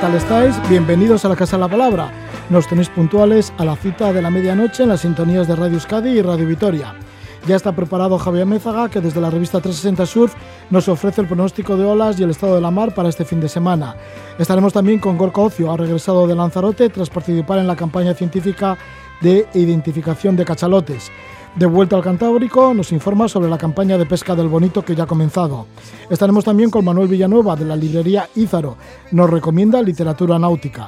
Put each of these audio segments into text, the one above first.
tal estáis? Bienvenidos a la Casa de la Palabra. Nos tenéis puntuales a la cita de la medianoche en las sintonías de Radio Euskadi y Radio Vitoria. Ya está preparado Javier Mézaga, que desde la revista 360 Surf nos ofrece el pronóstico de olas y el estado de la mar para este fin de semana. Estaremos también con Gorka Ocio, ha regresado de Lanzarote tras participar en la campaña científica de identificación de cachalotes. De vuelta al Cantábrico, nos informa sobre la campaña de pesca del bonito que ya ha comenzado. Estaremos también con Manuel Villanueva de la librería Ízaro. Nos recomienda literatura náutica.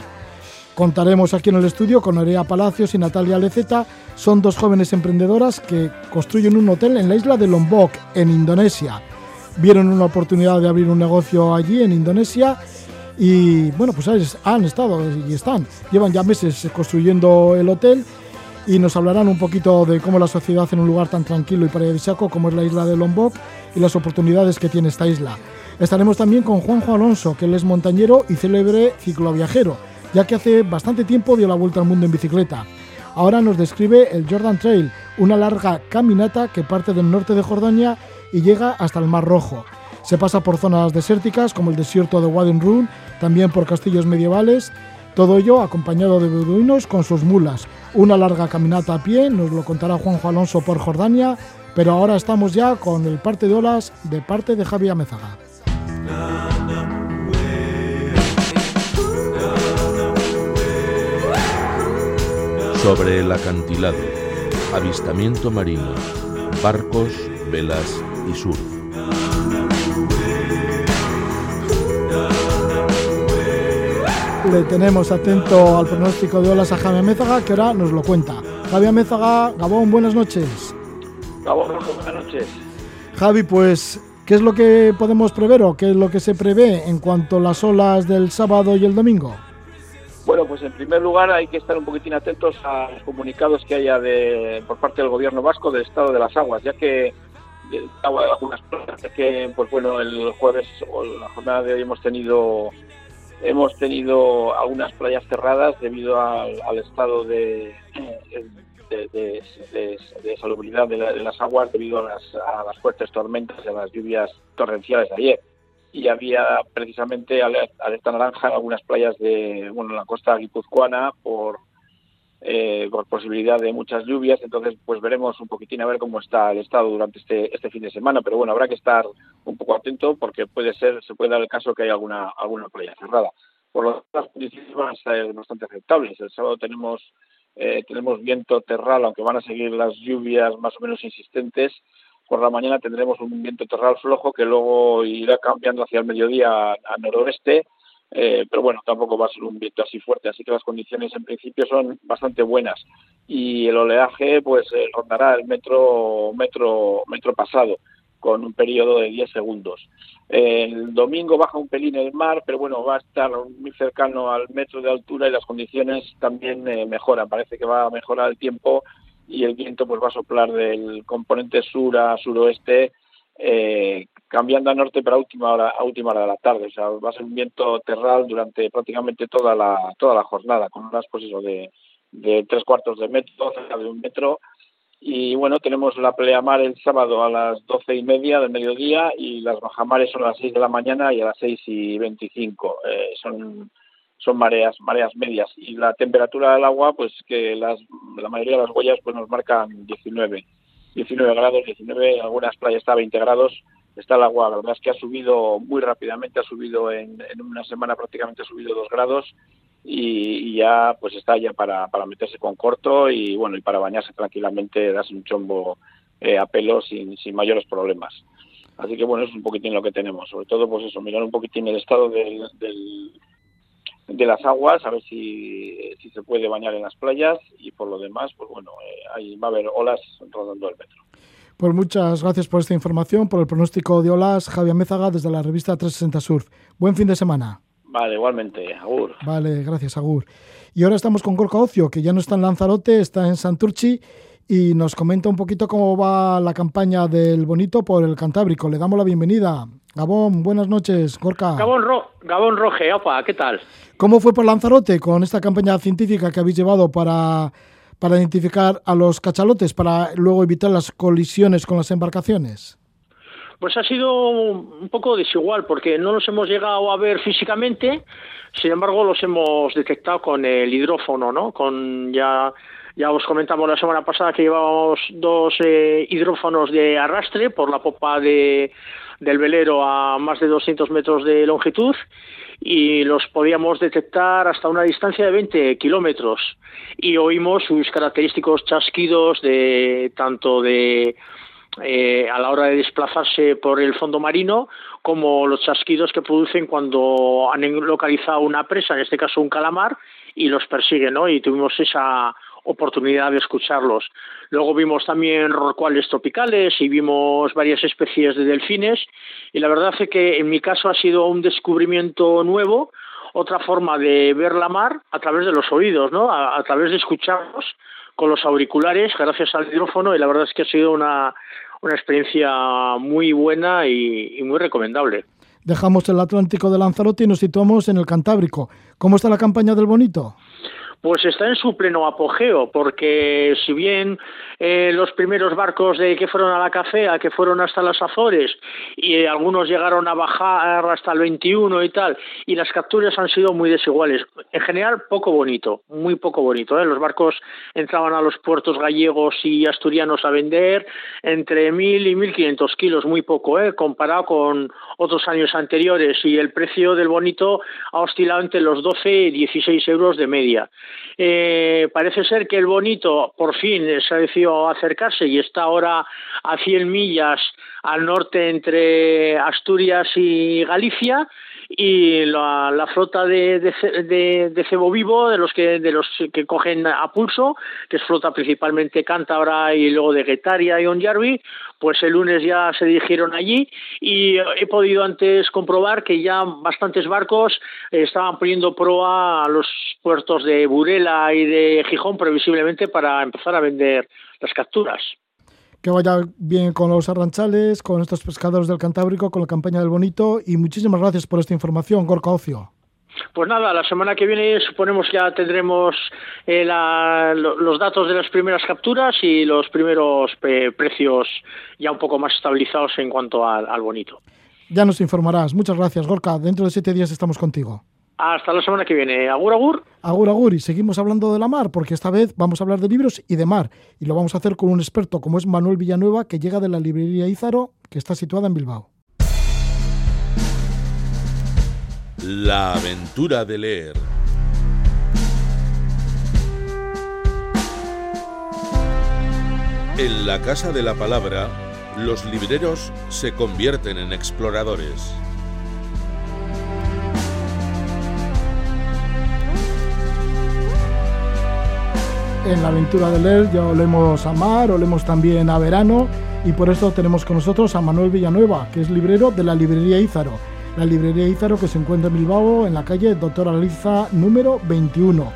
Contaremos aquí en el estudio con Nerea Palacios y Natalia Leceta. Son dos jóvenes emprendedoras que construyen un hotel en la isla de Lombok, en Indonesia. Vieron una oportunidad de abrir un negocio allí en Indonesia y bueno, pues han estado y están. Llevan ya meses construyendo el hotel y nos hablarán un poquito de cómo la sociedad en un lugar tan tranquilo y paradisíaco como es la isla de Lombok y las oportunidades que tiene esta isla. Estaremos también con Juanjo Alonso, que él es montañero y célebre cicloviajero, ya que hace bastante tiempo dio la vuelta al mundo en bicicleta. Ahora nos describe el Jordan Trail, una larga caminata que parte del norte de Jordania y llega hasta el Mar Rojo. Se pasa por zonas desérticas como el desierto de Wadi Rum, también por castillos medievales, todo ello acompañado de beduinos con sus mulas. Una larga caminata a pie, nos lo contará Juanjo Alonso por Jordania, pero ahora estamos ya con el parte de olas de parte de Javier Mezaga. Sobre el acantilado, avistamiento marino, barcos, velas y surf. Le tenemos atento al pronóstico de olas a Javier Mézaga, que ahora nos lo cuenta. Javier Mézaga, Gabón, buenas noches. Gabón, buenas noches. Javi, pues, ¿qué es lo que podemos prever o qué es lo que se prevé en cuanto a las olas del sábado y el domingo? Bueno, pues en primer lugar hay que estar un poquitín atentos a los comunicados que haya de, por parte del gobierno vasco del estado de las aguas, ya que de algunas playas, que pues bueno, el jueves o la jornada de hoy hemos tenido hemos tenido algunas playas cerradas debido al, estado de, de, de, de, salubridad la- de las aguas debido a las, a las fuertes tormentas y a las lluvias torrenciales de ayer. Y había precisamente ale- alerta naranja en algunas playas de bueno, en la costa guipuzcoana por, eh, por posibilidad de muchas lluvias. Entonces, pues veremos un poquitín a ver cómo está el estado durante este, este fin de semana. Pero bueno, habrá que estar un poco atento porque puede ser, se puede dar el caso que haya alguna, alguna playa cerrada. Por lo tanto, las condiciones van a ser bastante aceptables. El sábado tenemos, eh, tenemos viento terral, aunque van a seguir las lluvias más o menos insistentes. Por la mañana tendremos un viento terral flojo que luego irá cambiando hacia el mediodía a, a noroeste, eh, pero bueno, tampoco va a ser un viento así fuerte, así que las condiciones en principio son bastante buenas y el oleaje pues eh, rondará el metro metro metro pasado con un periodo de 10 segundos. El domingo baja un pelín el mar, pero bueno, va a estar muy cercano al metro de altura y las condiciones también eh, mejoran. Parece que va a mejorar el tiempo y el viento pues va a soplar del componente sur a suroeste, eh, cambiando a norte para última hora, a última hora de la tarde. O sea, va a ser un viento terral durante prácticamente toda la, toda la jornada, con unas pues eso de, tres cuartos de metro, cerca de un metro. Y bueno, tenemos la pleamar el sábado a las doce y media del mediodía y las bajamares son a las seis de la mañana y a las seis y veinticinco. Eh, son son mareas mareas medias y la temperatura del agua pues que las la mayoría de las huellas pues nos marcan 19 19 grados 19 en algunas playas está a 20 grados está el agua la verdad es que ha subido muy rápidamente ha subido en, en una semana prácticamente ha subido dos grados y, y ya pues está ya para, para meterse con corto y bueno y para bañarse tranquilamente darse un chombo eh, a pelo sin, sin mayores problemas. Así que bueno eso es un poquitín lo que tenemos. Sobre todo pues eso mirar un poquitín el estado del, del de las aguas, a ver si, si se puede bañar en las playas y por lo demás, pues bueno, eh, ahí va a haber olas rodando el metro. Pues muchas gracias por esta información, por el pronóstico de olas, Javier Mézaga desde la revista 360 Surf. Buen fin de semana. Vale, igualmente, Agur. Vale, gracias, Agur. Y ahora estamos con Gorka Ocio, que ya no está en Lanzarote, está en Santurchi y nos comenta un poquito cómo va la campaña del Bonito por el Cantábrico. Le damos la bienvenida. Gabón, buenas noches, Gorka. Gabón, Gabón Roge, opa, ¿qué tal? ¿Cómo fue por Lanzarote con esta campaña científica que habéis llevado para, para identificar a los cachalotes, para luego evitar las colisiones con las embarcaciones? Pues ha sido un poco desigual porque no los hemos llegado a ver físicamente, sin embargo los hemos detectado con el hidrófono, ¿no? Con ya ya os comentamos la semana pasada que llevábamos dos eh, hidrófonos de arrastre por la popa de, del velero a más de 200 metros de longitud y los podíamos detectar hasta una distancia de 20 kilómetros y oímos sus característicos chasquidos de tanto de eh, a la hora de desplazarse por el fondo marino, como los chasquidos que producen cuando han localizado una presa, en este caso un calamar, y los persiguen. Y tuvimos esa oportunidad de escucharlos. Luego vimos también rorcuales tropicales y vimos varias especies de delfines y la verdad es que en mi caso ha sido un descubrimiento nuevo, otra forma de ver la mar a través de los oídos, ¿no? A, través de escucharlos con los auriculares gracias al hidrófono y la verdad es que ha sido una, una experiencia muy buena y, y muy recomendable. Dejamos el Atlántico de Lanzarote y nos situamos en el Cantábrico. ¿Cómo está la campaña del Bonito? Pues está en su pleno apogeo, porque si bien eh, los primeros barcos de que fueron a la Cafea, que fueron hasta las Azores, y eh, algunos llegaron a bajar hasta el 21 y tal, y las capturas han sido muy desiguales. En general, poco bonito, muy poco bonito. ¿eh? Los barcos entraban a los puertos gallegos y asturianos a vender entre 1.000 y 1.500 kilos, muy poco, comparado con otros años anteriores, y el precio del bonito ha oscilado entre los 12 y 16 euros de media. Eh, parece ser que el bonito por fin se ha decidido acercarse y está ahora a 100 millas al norte entre Asturias y Galicia. Y la, flota de, de, cebo vivo de los que de los que cogen a pulso que es flota principalmente cántabra y luego de Guetaria y Onjarvi pues el lunes ya se dirigieron allí y he podido antes comprobar que ya bastantes barcos estaban poniendo proa a los puertos de Burela y de Gijón previsiblemente para empezar a vender las capturas que vaya bien con los arranchales, con estos pescadores del Cantábrico, con la campaña del Bonito y muchísimas gracias por esta información, Gorka Ocio. Pues nada, la semana que viene suponemos ya tendremos eh, los datos de las primeras capturas y los primeros eh, precios ya un poco más estabilizados en cuanto al, al bonito. Ya nos informarás. Muchas gracias, Gorka. Dentro de siete días estamos contigo. Hasta la semana que viene. Agur, agur. Agur, agur. Y seguimos hablando de la mar, porque esta vez vamos a hablar de libros y de mar. Y lo vamos a hacer con un experto como es Manuel Villanueva, que llega de la librería Ízaro, que está situada en Bilbao. La aventura de leer. En la Casa de la Palabra, los libreros se convierten en exploradores. en la aventura de leer ya olemos a mar, olemos también a verano y por eso tenemos con nosotros a Manuel Villanueva, que es librero de la librería Ízaro. La librería Ízaro que se encuentra en Bilbao, en la calle Doctora Liza número 21.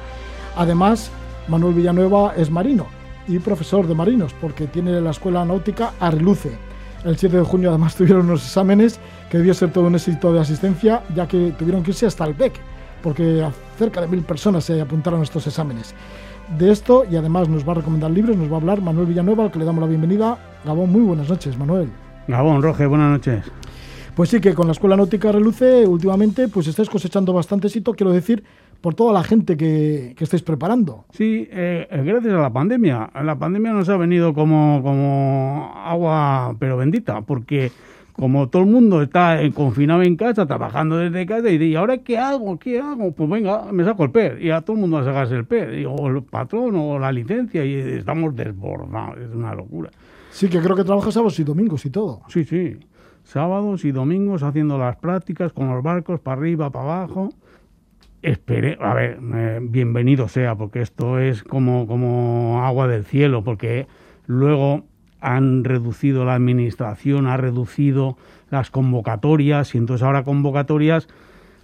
Además, Manuel Villanueva es marino y profesor de marinos porque tiene la escuela náutica Arreluce. El 7 de junio además tuvieron unos exámenes que debió ser todo un éxito de asistencia ya que tuvieron que irse hasta el BEC porque cerca de mil personas se apuntaron a estos exámenes de esto y además nos va a recomendar libros, nos va a hablar Manuel Villanueva, al que le damos la bienvenida. Gabón, muy buenas noches, Manuel. Gabón, Roge, buenas noches. Pues sí, que con la Escuela Náutica Reluce últimamente pues estáis cosechando bastante éxito, quiero decir, por toda la gente que, que estáis preparando. Sí, eh, gracias a la pandemia. La pandemia nos ha venido como, como agua, pero bendita, porque como todo el mundo está confinado en casa, trabajando desde casa, y dice, ¿ahora qué hago? ¿Qué hago? Pues venga, me saco el pez. Y a todo el mundo a sacarse el pez, o el patrón, o la licencia, y estamos desbordados, es una locura. Sí, que creo que trabajas sábados y domingos y todo. Sí, sí, sábados y domingos haciendo las prácticas con los barcos para arriba, para abajo. Esperé, a ver, eh, bienvenido sea, porque esto es como, como agua del cielo, porque luego han reducido la administración, ha reducido las convocatorias y entonces ahora convocatorias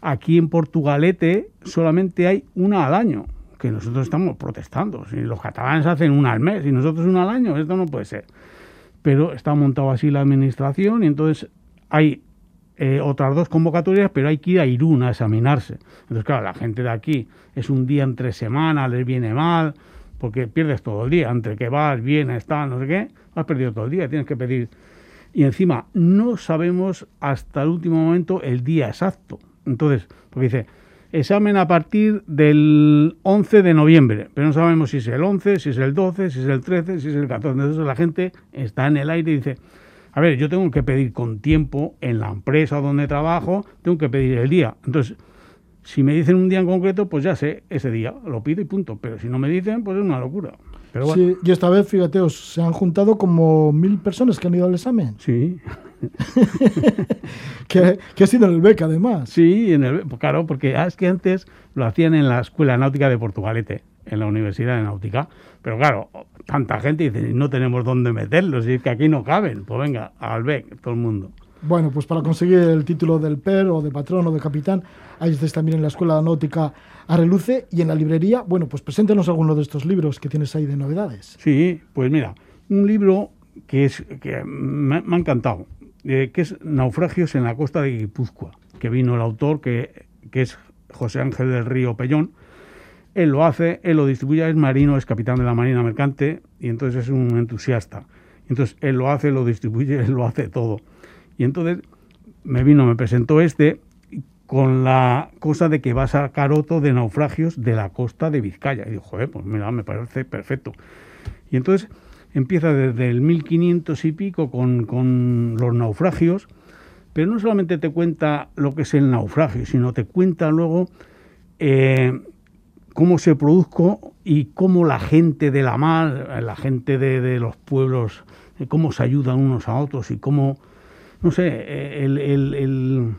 aquí en Portugalete solamente hay una al año. que nosotros estamos protestando. Si los catalanes hacen una al mes y nosotros una al año, esto no puede ser. Pero está montado así la administración y entonces hay eh, otras dos convocatorias, pero hay que ir a Irún a examinarse. Entonces, claro, la gente de aquí es un día entre semana, les viene mal, porque pierdes todo el día, entre que vas, vienes, tal, no sé qué, has perdido todo el día, tienes que pedir. Y encima, no sabemos hasta el último momento el día exacto. Entonces, porque dice, examen a partir del 11 de noviembre, pero no sabemos si es el 11, si es el 12, si es el 13, si es el 14. Entonces la gente está en el aire y dice, a ver, yo tengo que pedir con tiempo en la empresa donde trabajo, tengo que pedir el día. Entonces, si me dicen un día en concreto, pues ya sé ese día, lo pido y punto. Pero si no me dicen, pues es una locura. Pero bueno. Sí, y esta vez, fíjate, se han juntado como mil personas que han ido al examen. Sí, que, que ha sido en el BEC, además. sí, en el, pues claro, porque ah, es que antes lo hacían en la Escuela Náutica de Portugalete, en la Universidad de Náutica. Pero claro, tanta gente dice, no tenemos dónde meterlos, y es que aquí no caben. Pues venga, al BEC, todo el mundo. Bueno, pues para conseguir el título del PER o de patrón o de capitán, ahí estáis también en la Escuela Náutica a Reluce y en la librería. Bueno, pues preséntenos alguno de estos libros que tienes ahí de novedades. Sí, pues mira, un libro que es que me, me ha encantado, eh, que es Naufragios en la costa de Guipúzcoa, que vino el autor, que, que es José Ángel del Río Pellón. Él lo hace, él lo distribuye, es marino, es capitán de la Marina Mercante y entonces es un entusiasta. Entonces él lo hace, lo distribuye, él lo hace todo. Y entonces me vino, me presentó este con la cosa de que va a sacar otro de naufragios de la costa de Vizcaya. Y digo, joder, pues mira, me parece perfecto. Y entonces empieza desde el 1500 y pico con, con los naufragios, pero no solamente te cuenta lo que es el naufragio, sino te cuenta luego eh, cómo se produjo y cómo la gente de la mar, la gente de, los pueblos, eh, cómo se ayudan unos a otros y cómo, no sé, eh, el, el-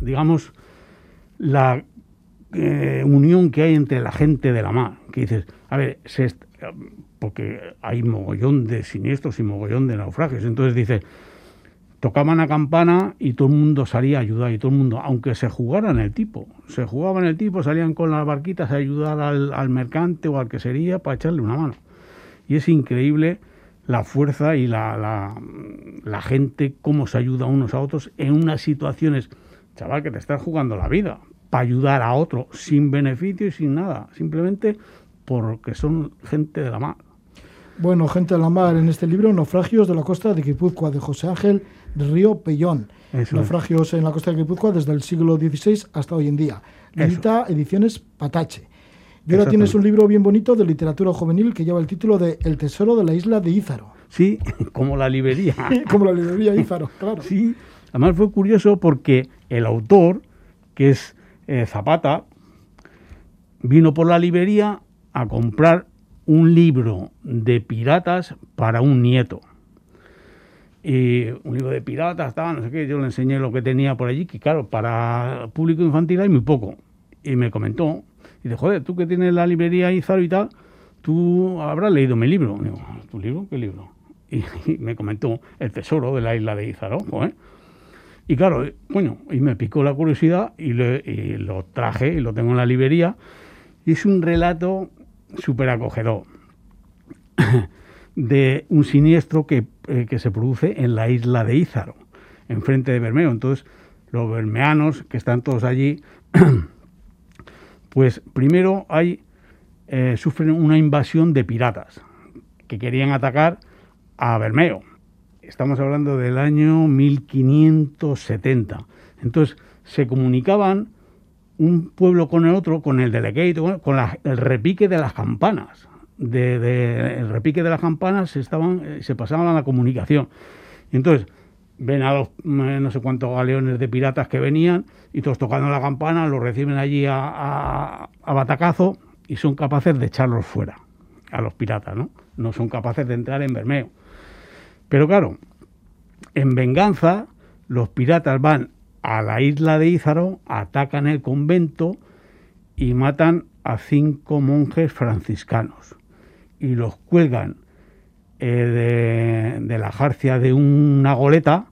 digamos, la unión que hay entre la gente de la mar. Que dices, a ver, se porque hay mogollón de siniestros y mogollón de naufragios. Entonces dice, tocaban a campana y todo el mundo salía a ayudar y todo el mundo, aunque se jugaran el tipo, se jugaban el tipo, salían con las barquitas a ayudar al, al mercante o al que sería para echarle una mano. Y es increíble la fuerza y la, la, la gente, cómo se ayuda unos a otros en unas situaciones, chaval, que te estás jugando la vida para ayudar a otro sin beneficio y sin nada, simplemente porque son gente de la mar. Bueno, gente de la mar, en este libro, Naufragios de la costa de Guipúzcoa, de José Ángel Río Pellón. Eso es. Naufragios en la costa de Guipúzcoa desde el siglo XVI hasta hoy en día. Edita Ediciones Patache. Y ahora tienes un libro bien bonito de literatura juvenil que lleva el título de El tesoro de la isla de Ízaro. Sí, como la librería. Como la librería Ízaro, claro. Sí, además fue curioso porque el autor, que es eh, Zapata, vino por la librería a comprar un libro de piratas para un nieto. Y un libro de piratas, tal, no sé qué, yo le enseñé lo que tenía por allí, que claro, para público infantil hay muy poco. Y me comentó, y dice, joder, tú que tienes la librería Izaro y tal, tú habrás leído mi libro. Digo, ¿tu libro? ¿Qué libro? Y, y me comentó El tesoro de la isla de Izaro, joder. Y claro, eh, coño, y me picó la curiosidad y, le- y lo traje y lo tengo en la librería. Y es un relato súper acogedor de un siniestro que, eh, que se produce en la isla de Ízaro, enfrente de Bermeo. Entonces, los bermeanos que están todos allí, pues primero hay, eh, sufren una invasión de piratas que querían atacar a Bermeo. Estamos hablando del año 1570. Entonces, se comunicaban un pueblo con el otro, con el delegato, bueno, con el repique de las campanas. De, el repique de las campanas se, estaban, eh, se pasaban la comunicación. Entonces ven a los eh, no sé cuántos galeones de piratas que venían y todos tocando la campana, los reciben allí a, a- a batacazo y son capaces de echarlos fuera a los piratas, ¿no? No son capaces de entrar en Bermeo. Pero claro, en venganza, los piratas van a la isla de Ízaro, atacan el convento y matan a cinco monjes franciscanos y los cuelgan eh, de, la jarcia de una goleta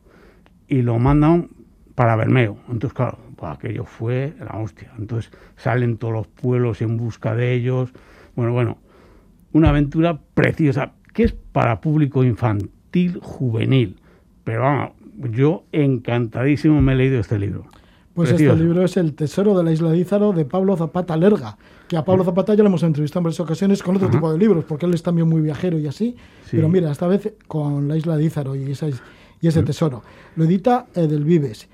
y lo mandan para Bermeo. Entonces, claro, pues aquello fue la hostia. Entonces salen todos los pueblos en busca de ellos, Bueno, bueno, una aventura preciosa, que es para público infantil, juvenil. Pero vamos, yo encantadísimo me he leído este libro. Pues este libro es El Tesoro de la Isla de Ízaro de Pablo Zapata Lerga, que a Pablo Zapata ya lo hemos entrevistado en varias ocasiones con otro tipo de libros, porque él es también muy viajero y así. Pero mira, esta vez con la Isla de Ízaro y, y ese tesoro. Lo edita Edelvives.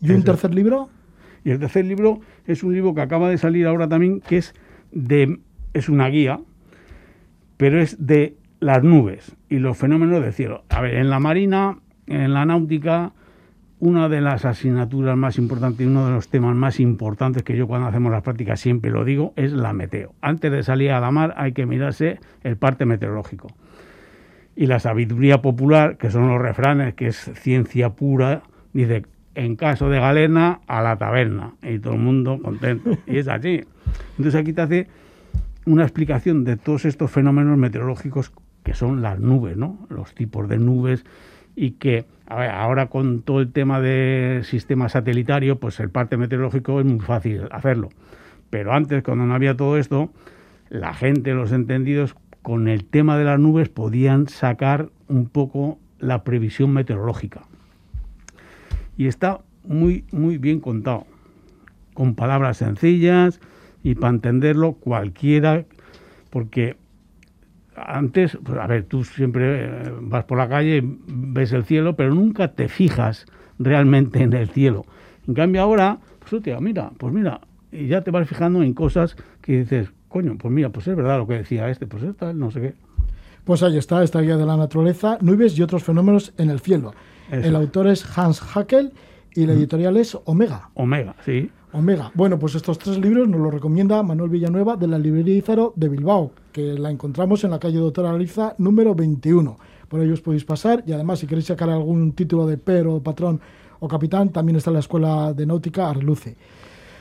¿Y un tercer libro? Y el tercer libro es un libro que acaba de salir ahora también, que es de es una guía, pero es de las nubes y los fenómenos del cielo. A ver, en la marina, en la náutica, una de las asignaturas más importantes y uno de los temas más importantes que yo cuando hacemos las prácticas siempre lo digo es la meteo. Antes de salir a la mar hay que mirarse el parte meteorológico. Y la sabiduría popular, que son los refranes, que es ciencia pura, dice, en caso de galena, a la taberna. Y todo el mundo contento. Y es así. Entonces aquí te hace una explicación de todos estos fenómenos meteorológicos que son las nubes, ¿no? Los tipos de nubes y que ahora con todo el tema del sistema satelitario, pues el parte meteorológico es muy fácil hacerlo. Pero antes, cuando no había todo esto, la gente, los entendidos, con el tema de las nubes podían sacar un poco la previsión meteorológica. Y está muy, muy bien contado, con palabras sencillas y para entenderlo cualquiera, porque antes, pues, a ver, tú siempre eh, vas por la calle, ves el cielo, pero nunca te fijas realmente en el cielo. En cambio ahora, pues hostia, mira, pues mira, y ya te vas fijando en cosas que dices, coño, pues mira, pues es verdad lo que decía este, pues está, no sé qué. Pues ahí está, esta guía de la naturaleza, nubes y otros fenómenos en el cielo. El autor es Hans Hackel y la editorial es Omega. Omega, sí. Omega. Bueno, pues estos tres libros nos los recomienda Manuel Villanueva de la librería Izaro de Bilbao, que la encontramos en la calle Doctora Aliza número 21. Por ahí os podéis pasar y además si queréis sacar algún título de pero, patrón o capitán, también está la Escuela de Náutica Arreluce.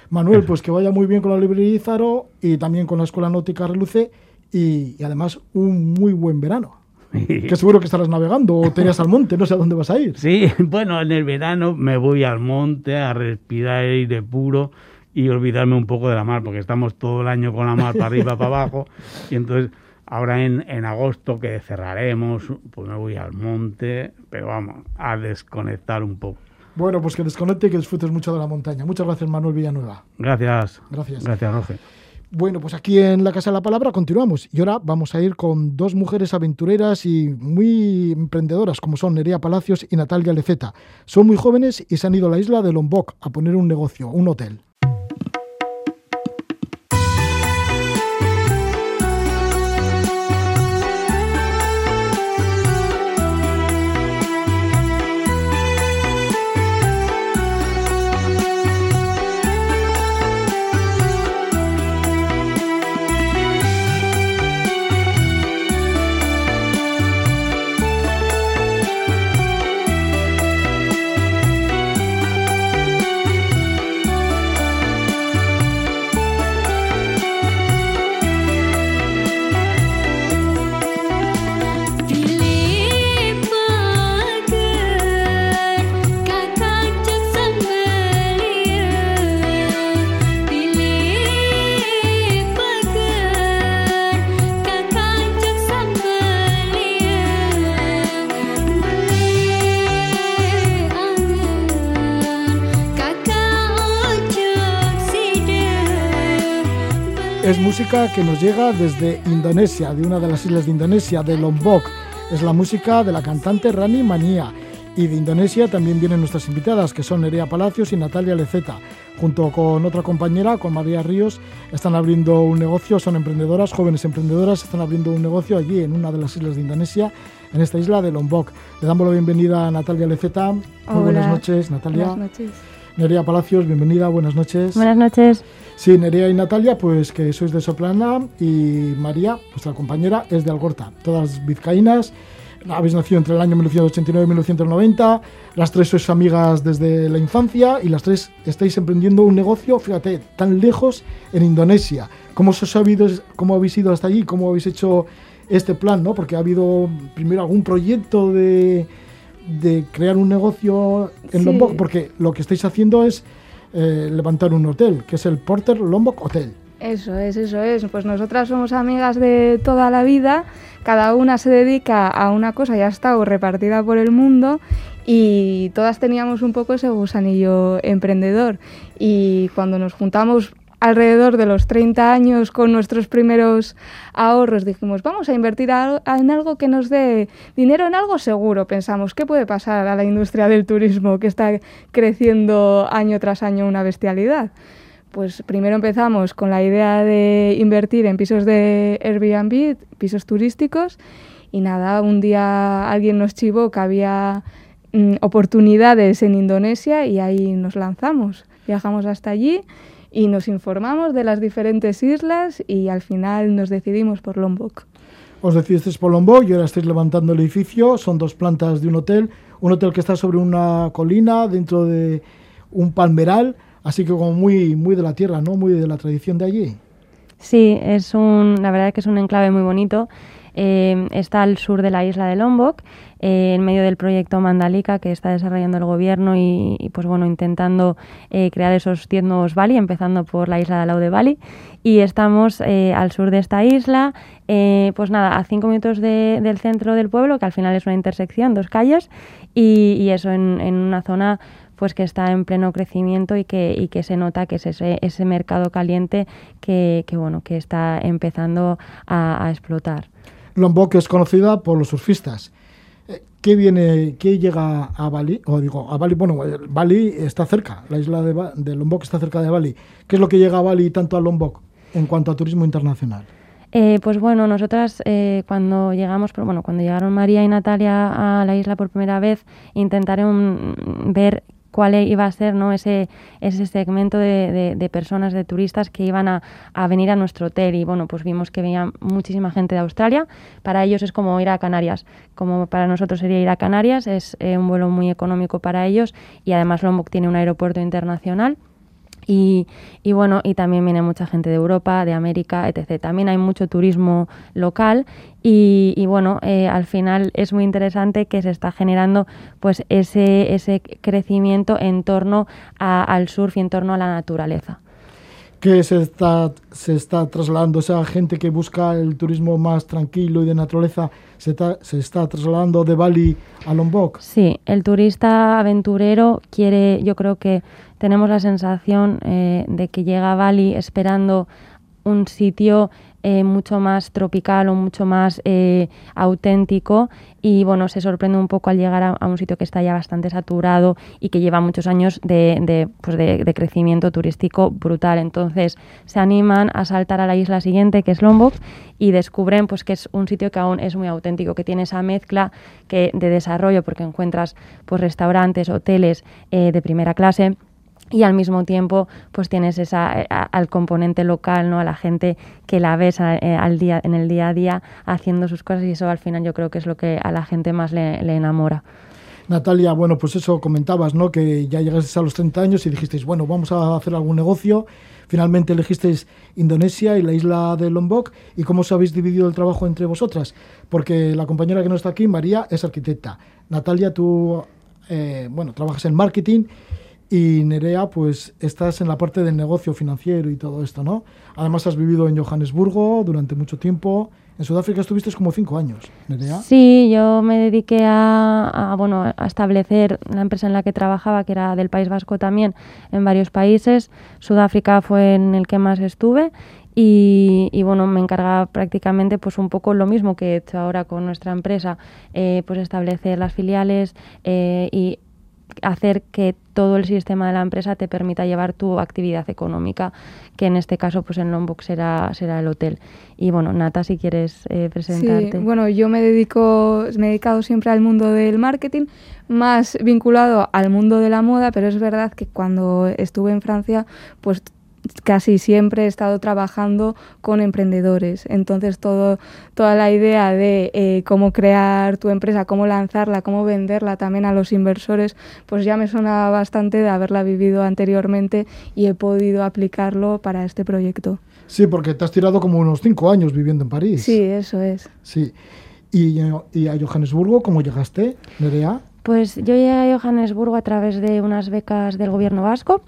Manuel, pues que vaya muy bien con la librería Izaro y también con la Escuela Náutica Arreluce y, y además un muy buen verano. Que seguro que estarás navegando o te al monte, no sé a dónde vas a ir. Sí, bueno, en el verano me voy al monte a respirar aire puro y olvidarme un poco de la mar, porque estamos todo el año con la mar para arriba, para abajo, y entonces ahora en, en agosto que cerraremos, pues me voy al monte, pero vamos, a desconectar un poco. Bueno, pues que desconecte y que disfrutes mucho de la montaña. Muchas gracias, Manuel Villanueva. Gracias. Gracias. Gracias, Roger. Bueno, pues aquí en la Casa de la Palabra continuamos y ahora vamos a ir con dos mujeres aventureras y muy emprendedoras como son Nerea Palacios y Natalia Leceta. Son muy jóvenes y se han ido a la isla de Lombok a poner un negocio, un hotel. Música que nos llega desde Indonesia, de una de las islas de Indonesia, de Lombok. Es la música de la cantante Rani Mania. Y de Indonesia también vienen nuestras invitadas, que son Nerea Palacios y Natalia Leceta. Junto con otra compañera, con María Ríos, están abriendo un negocio, son emprendedoras, jóvenes emprendedoras, están abriendo un negocio allí en una de las islas de Indonesia, en esta isla de Lombok. Le damos la bienvenida a Natalia Leceta. Muy buenas noches, Natalia. Buenas noches. Nerea Palacios, bienvenida, buenas noches. Buenas noches. Sí, Nerea y Natalia, pues que sois de Soplana y María, vuestra compañera, es de Algorta. Todas vizcaínas, habéis nacido entre el año 1989 y 1990, las tres sois amigas desde la infancia y las tres estáis emprendiendo un negocio, fíjate, tan lejos en Indonesia. ¿Cómo, os ha habido, cómo habéis ido hasta allí? ¿Cómo habéis hecho este plan? ¿no? Porque ha habido primero algún proyecto de, de crear un negocio en Lombok, porque lo que estáis haciendo es eh, levantar un hotel, que es el Porter Lombok Hotel. Eso es, eso es. Pues nosotras somos amigas de toda la vida, cada una se dedica a una cosa, ya ha estado repartida por el mundo y todas teníamos un poco ese gusanillo emprendedor. Y cuando nos juntamos alrededor de los 30 años con nuestros primeros ahorros dijimos, vamos a invertir en algo que nos dé dinero en algo seguro. Pensamos, ¿qué puede pasar a la industria del turismo que está creciendo año tras año una bestialidad? Pues primero empezamos con la idea de invertir en pisos de Airbnb, pisos turísticos, y nada, un día alguien nos chivó que había mm, oportunidades en Indonesia y ahí nos lanzamos. Viajamos hasta allí y nos informamos de las diferentes islas y al final nos decidimos por Lombok. Os decidisteis por Lombok y ahora estáis levantando el edificio. Son dos plantas de un hotel. Un hotel que está sobre una colina, dentro de un palmeral, así que como muy, muy de la tierra, ¿no? Muy de la tradición de allí. Sí, es un, la verdad que es un enclave muy bonito. Eh, está al sur de la isla de Lombok eh, en medio del proyecto Mandalika que está desarrollando el gobierno y, pues bueno, intentando eh, crear esos 10 nuevos Bali, empezando por la isla de Alau de Bali. Y estamos eh, al sur de esta isla, pues nada, a 5 minutos del centro del pueblo, que al final es una intersección, dos calles, y, eso en, una zona pues que está en pleno crecimiento y que, y que se nota que es ese, ese mercado caliente que, que, bueno, que está empezando a, a explotar. Lombok es conocida por los surfistas ¿Qué viene, qué llega a Bali? O digo, a Bali, bueno, Bali está cerca, la isla de, Lombok está cerca de Bali. ¿Qué es lo que llega a Bali tanto a Lombok en cuanto a turismo internacional? Eh, pues bueno, nosotras eh, cuando llegamos, bueno, cuando llegaron María y Natalia a la isla por primera vez, intentaron ver cuál iba a ser ¿no? ese, ese segmento de, personas, de turistas que iban a, venir a nuestro hotel. Y bueno, pues vimos que venía muchísima gente de Australia. Para ellos es como ir a Canarias, como para nosotros sería ir a Canarias. Es eh, un vuelo muy económico para ellos y además Lombok tiene un aeropuerto internacional. Y, y, bueno, y también viene mucha gente de Europa, de América, etc. También hay mucho turismo local y, y bueno, eh, al final es muy interesante que se está generando pues ese, ese crecimiento en torno al surf y en torno a la naturaleza que se está, se está trasladando, esa gente que busca el turismo más tranquilo y de naturaleza, se está, se está trasladando de Bali a Lombok. Sí, el turista aventurero quiere, yo creo que tenemos la sensación eh, de que llega a Bali esperando un sitio eh, mucho más tropical o mucho más eh, auténtico y bueno, se sorprende un poco al llegar a, un sitio que está ya bastante saturado y que lleva muchos años de, pues de, crecimiento turístico brutal. Entonces se animan a saltar a la isla siguiente, que es Lombok, y descubren pues que es un sitio que aún es muy auténtico, que tiene esa mezcla que, de desarrollo, porque encuentras pues restaurantes, hoteles de primera clase y al mismo tiempo pues tienes esa eh, al componente local no a la gente que la ves eh, al día en el día a día haciendo sus cosas y eso al final yo creo que es lo que a la gente más le, enamora Natalia, bueno, pues eso comentabas, ¿no? Que ya llegasteis a los 30 años y dijisteis, bueno, vamos a hacer algún negocio. Finalmente elegisteis Indonesia y la isla de Lombok. ¿Y cómo os habéis dividido el trabajo entre vosotras? Porque la compañera que no está aquí, María, es arquitecta. Natalia, tú, eh, bueno, trabajas en marketing y Nerea, pues estás en la parte del negocio financiero y todo esto, ¿no? Además has vivido en Johannesburgo durante mucho tiempo. En Sudáfrica estuviste como cinco años, Nerea. Sí, yo me dediqué a, bueno, a establecer la empresa en la que trabajaba, que era del País Vasco también, en varios países. Sudáfrica fue en el que más estuve y, y, bueno, me encargaba prácticamente pues un poco lo mismo que he hecho ahora con nuestra empresa, eh, pues establecer las filiales eh, y hacer que todo el sistema de la empresa te permita llevar tu actividad económica, que en este caso pues en Lombok será, será el hotel. Y bueno, Nata, si quieres eh, presentarte. Sí, bueno, yo me dedico, me he dedicado siempre al mundo del marketing, más vinculado al mundo de la moda, pero es verdad que cuando estuve en Francia, pues casi siempre he estado trabajando con emprendedores. Entonces, todo, toda la idea de eh, cómo crear tu empresa, cómo lanzarla, cómo venderla también a los inversores, pues ya me sonaba bastante de haberla vivido anteriormente y he podido aplicarlo para este proyecto. Sí, porque te has tirado como unos cinco años viviendo en París. Sí, eso es. Sí. ¿Y, y a Johannesburgo cómo llegaste, Nerea? Pues yo llegué a Johannesburgo a través de unas becas del gobierno vasco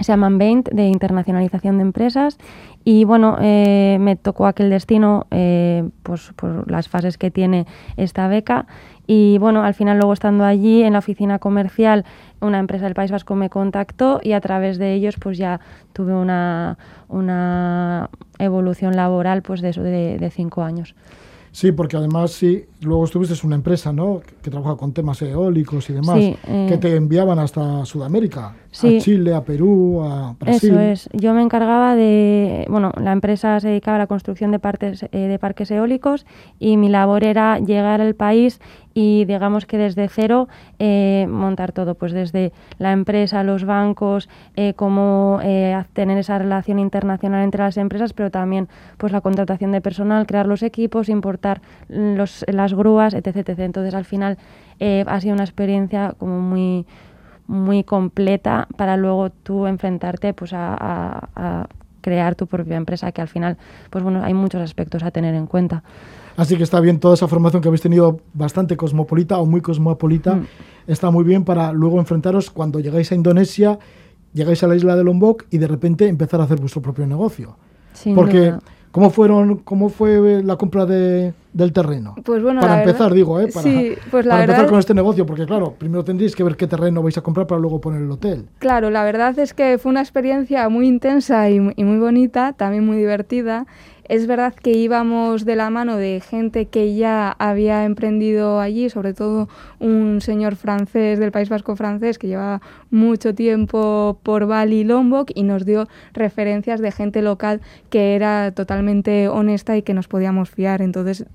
se llaman BAINT, de internacionalización de empresas. Y bueno, eh, me tocó aquel destino eh, pues, por las fases que tiene esta beca. Y bueno, al final luego estando allí en la oficina comercial, una empresa del País Vasco me contactó y a través de ellos pues ya tuve una, una evolución laboral pues de de, de cinco años. Sí, porque además sí, luego estuviste en una empresa, ¿no? Que trabaja con temas eólicos y demás, Sí, eh, que te enviaban hasta Sudamérica, Sí. a Chile, a Perú, a Brasil. Eso es. Yo me encargaba de, bueno, la empresa se dedicaba a la construcción de, partes, eh, de parques eólicos y mi labor era llegar al país y digamos que desde cero eh, montar todo, pues desde la empresa, los bancos, eh, cómo eh, tener esa relación internacional entre las empresas, pero también pues la contratación de personal, crear los equipos, importar los, las grúas, etc, etc. Entonces al final eh, ha sido una experiencia como muy muy completa para luego tú enfrentarte pues a, a- a crear tu propia empresa que al final pues bueno hay muchos aspectos a tener en cuenta Así que está bien toda esa formación que habéis tenido bastante cosmopolita o muy cosmopolita. Mm. Está muy bien para luego enfrentaros cuando llegáis a Indonesia, llegáis a la isla de Lombok y de repente empezar a hacer vuestro propio negocio. Sin Porque, duda. ¿cómo, fueron, ¿cómo fue la compra de, del terreno? Pues bueno, para la empezar, verdad- digo, ¿eh? Para, sí, pues la para empezar con este negocio, porque claro, primero tendréis que ver qué terreno vais a comprar para luego poner el hotel. Claro, la verdad es que fue una experiencia muy intensa y muy bonita, también muy divertida. Es verdad que íbamos de la mano de gente que ya había emprendido allí, sobre todo un señor francés del País Vasco francés que llevaba mucho tiempo por Bali Lombok y nos dio referencias de gente local que era totalmente honesta y que nos podíamos fiar. Entonces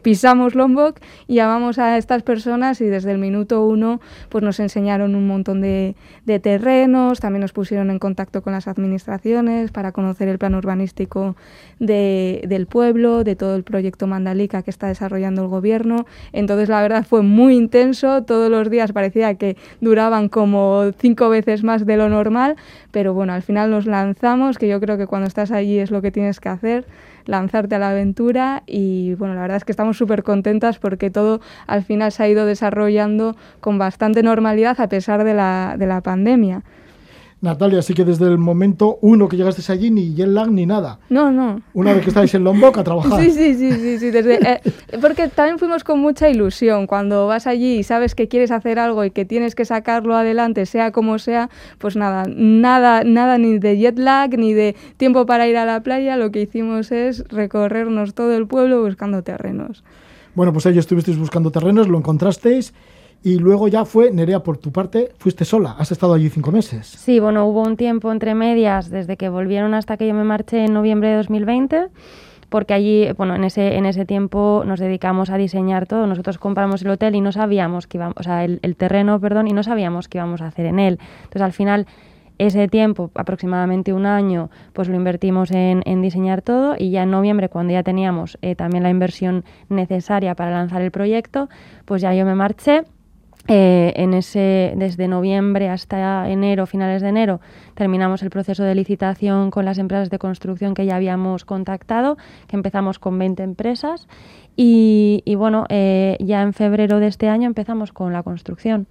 pisamos Lombok y llamamos a estas personas y desde el minuto uno pues nos enseñaron un montón de, terrenos, también nos pusieron en contacto con las administraciones para conocer el plan urbanístico de- del pueblo, de todo el proyecto Mandalika que está desarrollando el gobierno. Entonces la verdad fue muy intenso, todos los días parecía que duraban como cinco veces más de lo normal, pero bueno, al final nos lanzamos, que yo creo que cuando estás allí es lo que tienes que hacer lanzarte a la aventura y bueno, la verdad es que estamos súper contentas porque todo al final se ha ido desarrollando con bastante normalidad a pesar de la, de la pandemia. Natalia, así que desde el momento uno que llegasteis allí, ni jet lag ni nada. No, no. Una vez que estáis en Lombok a trabajar. Sí, sí, sí, sí, sí, desde, eh, porque también fuimos con mucha ilusión. Cuando vas allí y sabes que quieres hacer algo y que tienes que sacarlo adelante, sea como sea, pues nada, nada, nada ni de jet lag ni de tiempo para ir a la playa. Lo que hicimos es recorrernos todo el pueblo buscando terrenos. Bueno, pues ahí estuvisteis buscando terrenos, lo encontrasteis y luego ya fue, Nerea, por tu parte, fuiste sola. Has estado allí cinco meses. Sí, bueno, hubo un tiempo entre medias desde que volvieron hasta que yo me marché en noviembre de 2020, porque allí, bueno, en ese, en ese tiempo nos dedicamos a diseñar todo. Nosotros compramos el hotel y no sabíamos que íbamos, o sea, el, el terreno, perdón, y no sabíamos qué íbamos a hacer en él. Entonces, al final, ese tiempo, aproximadamente un año, pues lo invertimos en, en diseñar todo y ya en noviembre, cuando ya teníamos eh, también la inversión necesaria para lanzar el proyecto, pues ya yo me marché. Eh, en ese, desde noviembre hasta enero, finales de enero, terminamos el proceso de licitación con las empresas de construcción que ya habíamos contactado, que empezamos con 20 empresas. Y, y bueno, eh, ya en febrero de este año empezamos con la construcción.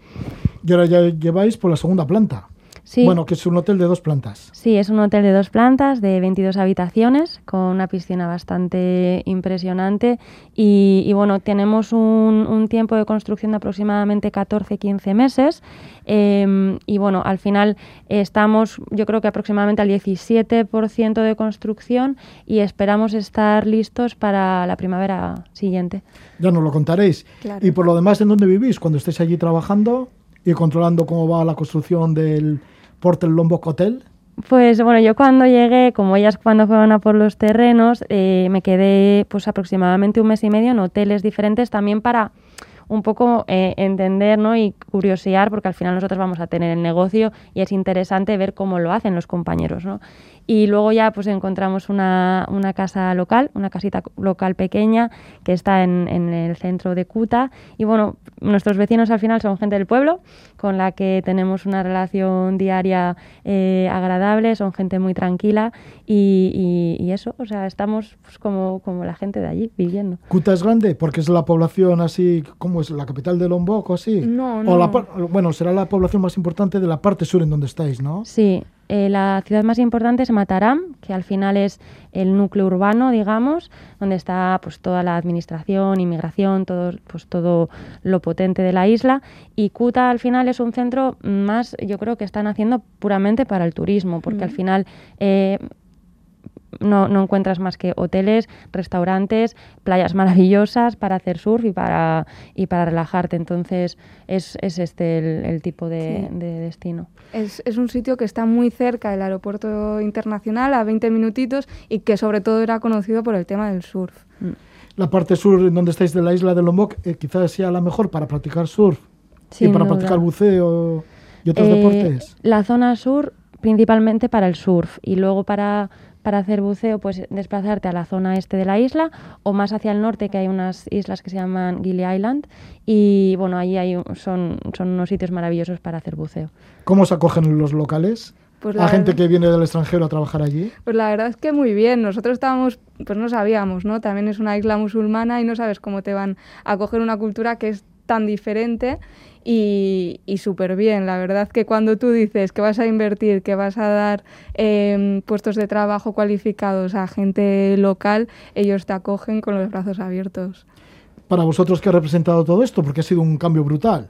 Y ahora ya lleváis por la segunda planta. Sí. Bueno, que es un hotel de dos plantas. Sí, es un hotel de dos plantas, de 22 habitaciones, con una piscina bastante impresionante. Y, y bueno, tenemos un, un tiempo de construcción de aproximadamente 14-15 meses. Eh, y bueno, al final estamos, yo creo que aproximadamente al 17% de construcción y esperamos estar listos para la primavera siguiente. Ya nos lo contaréis. Claro. Y por lo demás, ¿en dónde vivís? Cuando estéis allí trabajando y controlando cómo va la construcción del Portel Lombok Hotel. Pues bueno, yo cuando llegué, como ellas cuando fueron a por los terrenos, eh, me quedé pues aproximadamente un mes y medio en hoteles diferentes también para un poco eh, entender ¿no? y curiosear, porque al final nosotros vamos a tener el negocio y es interesante ver cómo lo hacen los compañeros. ¿no? Y luego ya pues encontramos una, una casa local, una casita local pequeña que está en, en el centro de Cuta. Y bueno, nuestros vecinos al final son gente del pueblo con la que tenemos una relación diaria eh, agradable, son gente muy tranquila y, y- y eso, o sea, estamos pues, como, como la gente de allí viviendo. ¿Cuta es grande? Porque es la población así, ¿cómo es? ¿La capital de Lombok o así? No, O no. la par- bueno, será la población más importante de la parte sur en donde estáis, ¿no? Sí, eh, la ciudad más importante es Mataram, que al final es el núcleo urbano, digamos, donde está pues toda la administración, inmigración, todo, pues todo lo potente de la isla. Y Kuta al final es un centro más, yo creo que están haciendo puramente para el turismo, porque al final eh, no, no, encuentras más que hoteles, restaurantes, playas maravillosas para hacer surf y para, y para relajarte. Entonces es, es este el, tipo de, de destino. Es, es, un sitio que está muy cerca del aeropuerto internacional, a 20 minutitos, y que sobre todo era conocido por el tema del surf. Mm. La parte sur, donde estáis de la isla de Lombok, eh, quizás sea la mejor para practicar surf Sin y para duda. practicar buceo y otros Eh, deportes. La zona sur principalmente para el surf y luego para, para hacer buceo pues desplazarte a la zona este de la isla o más hacia el norte que hay unas islas que se llaman Gili Island y bueno allí hay un- son, son unos sitios maravillosos para hacer buceo. ¿Cómo se acogen los locales? Pues la la gente que viene del extranjero a trabajar allí. Pues la verdad es que muy bien. Nosotros estábamos, pues no sabíamos, ¿no? También es una isla musulmana y no sabes cómo te van a coger una cultura que es tan diferente y, y súper bien. La verdad que cuando tú dices que vas a invertir, que vas a dar eh, puestos de trabajo cualificados a gente local, ellos te acogen con los brazos abiertos. Para vosotros, ¿qué ha representado todo esto? Porque ha sido un cambio brutal.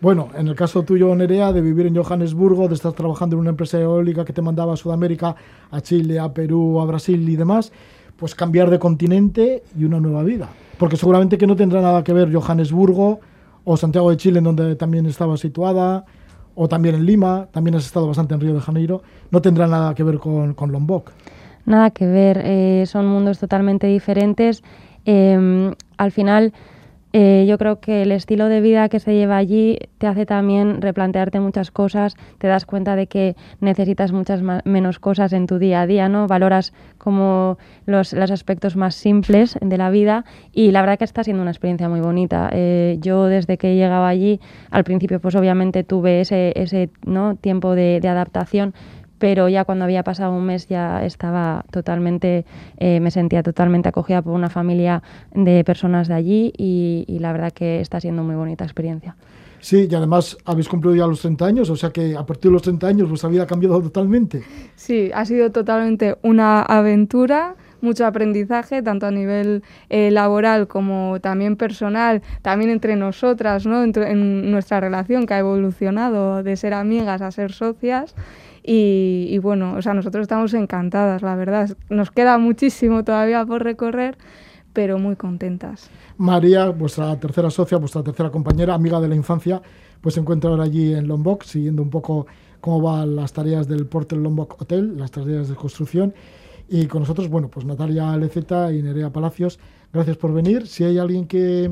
Bueno, en el caso tuyo, Nerea, de vivir en Johannesburgo, de estar trabajando en una empresa eólica que te mandaba a Sudamérica, a Chile, a Perú, a Brasil y demás, pues cambiar de continente y una nueva vida. Porque seguramente que no tendrá nada que ver Johannesburgo o Santiago de Chile, en donde también estaba situada, o también en Lima, también has estado bastante en Río de Janeiro, no tendrá nada que ver con, con Lombok. Nada que ver, eh, son mundos totalmente diferentes. Eh, al final, eh, yo creo que el estilo de vida que se lleva allí te hace también replantearte muchas cosas, te das cuenta de que necesitas muchas ma- menos cosas en tu día a día, ¿no? Valoras como los, los aspectos más simples de la vida y la verdad que está siendo una experiencia muy bonita. Eh, yo desde que llegaba allí, al principio pues obviamente tuve ese, ese ¿no? tiempo de adaptación, pero ya cuando había pasado un mes ya estaba totalmente, eh, me sentía totalmente acogida por una familia de personas de allí y, y la verdad que está siendo muy bonita experiencia. Sí, y además habéis cumplido ya los 30 años, o sea que a partir de los 30 años vuestra vida ha cambiado totalmente. Sí, ha sido totalmente una aventura, mucho aprendizaje, tanto a nivel eh, laboral como también personal, también entre nosotras, ¿no? Entre- en nuestra relación que ha evolucionado de ser amigas a ser socias. Y, y bueno, o sea, nosotros estamos encantadas, la verdad. Nos queda muchísimo todavía por recorrer, pero muy contentas. María, vuestra tercera socia, vuestra tercera compañera, amiga de la infancia, pues se encuentra ahora allí en Lombok, siguiendo un poco cómo van las tareas del Porter Lombok Hotel, las tareas de construcción. Y con nosotros, bueno, pues Natalia Leceta y Nerea Palacios, gracias por venir. Si hay alguien que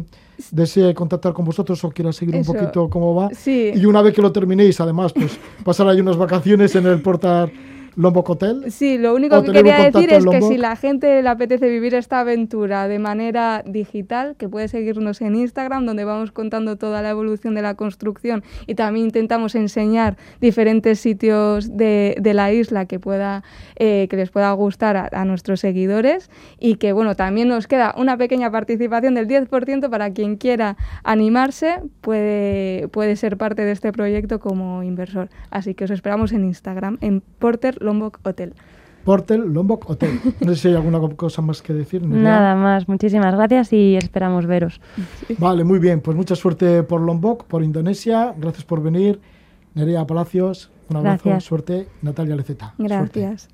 desee contactar con vosotros o quiera seguir Eso. un poquito cómo va, Sí. y una vez que lo terminéis, además, pues pasar ahí unas vacaciones en el Porter Lombok Hotel. Sí, lo único que quería decir es que si la gente le apetece vivir esta aventura de manera digital, que puede seguirnos en Instagram, donde vamos contando toda la evolución de la construcción y también intentamos enseñar diferentes sitios de, de la isla que, pueda, eh, que les pueda gustar a, a nuestros seguidores y que bueno, también nos queda una pequeña participación del 10% para quien quiera animarse, puede, puede ser parte de este proyecto como inversor. Así que os esperamos en Instagram, en Porter Lombok Hotel. Portel Lombok Hotel. No sé si hay alguna cosa más que decir. Nada más. Muchísimas gracias y esperamos veros. Vale, muy bien. Pues mucha suerte por Lombok, por Indonesia. Gracias por venir. Nerea Palacios, un abrazo, suerte. Natalia Leceta. Gracias.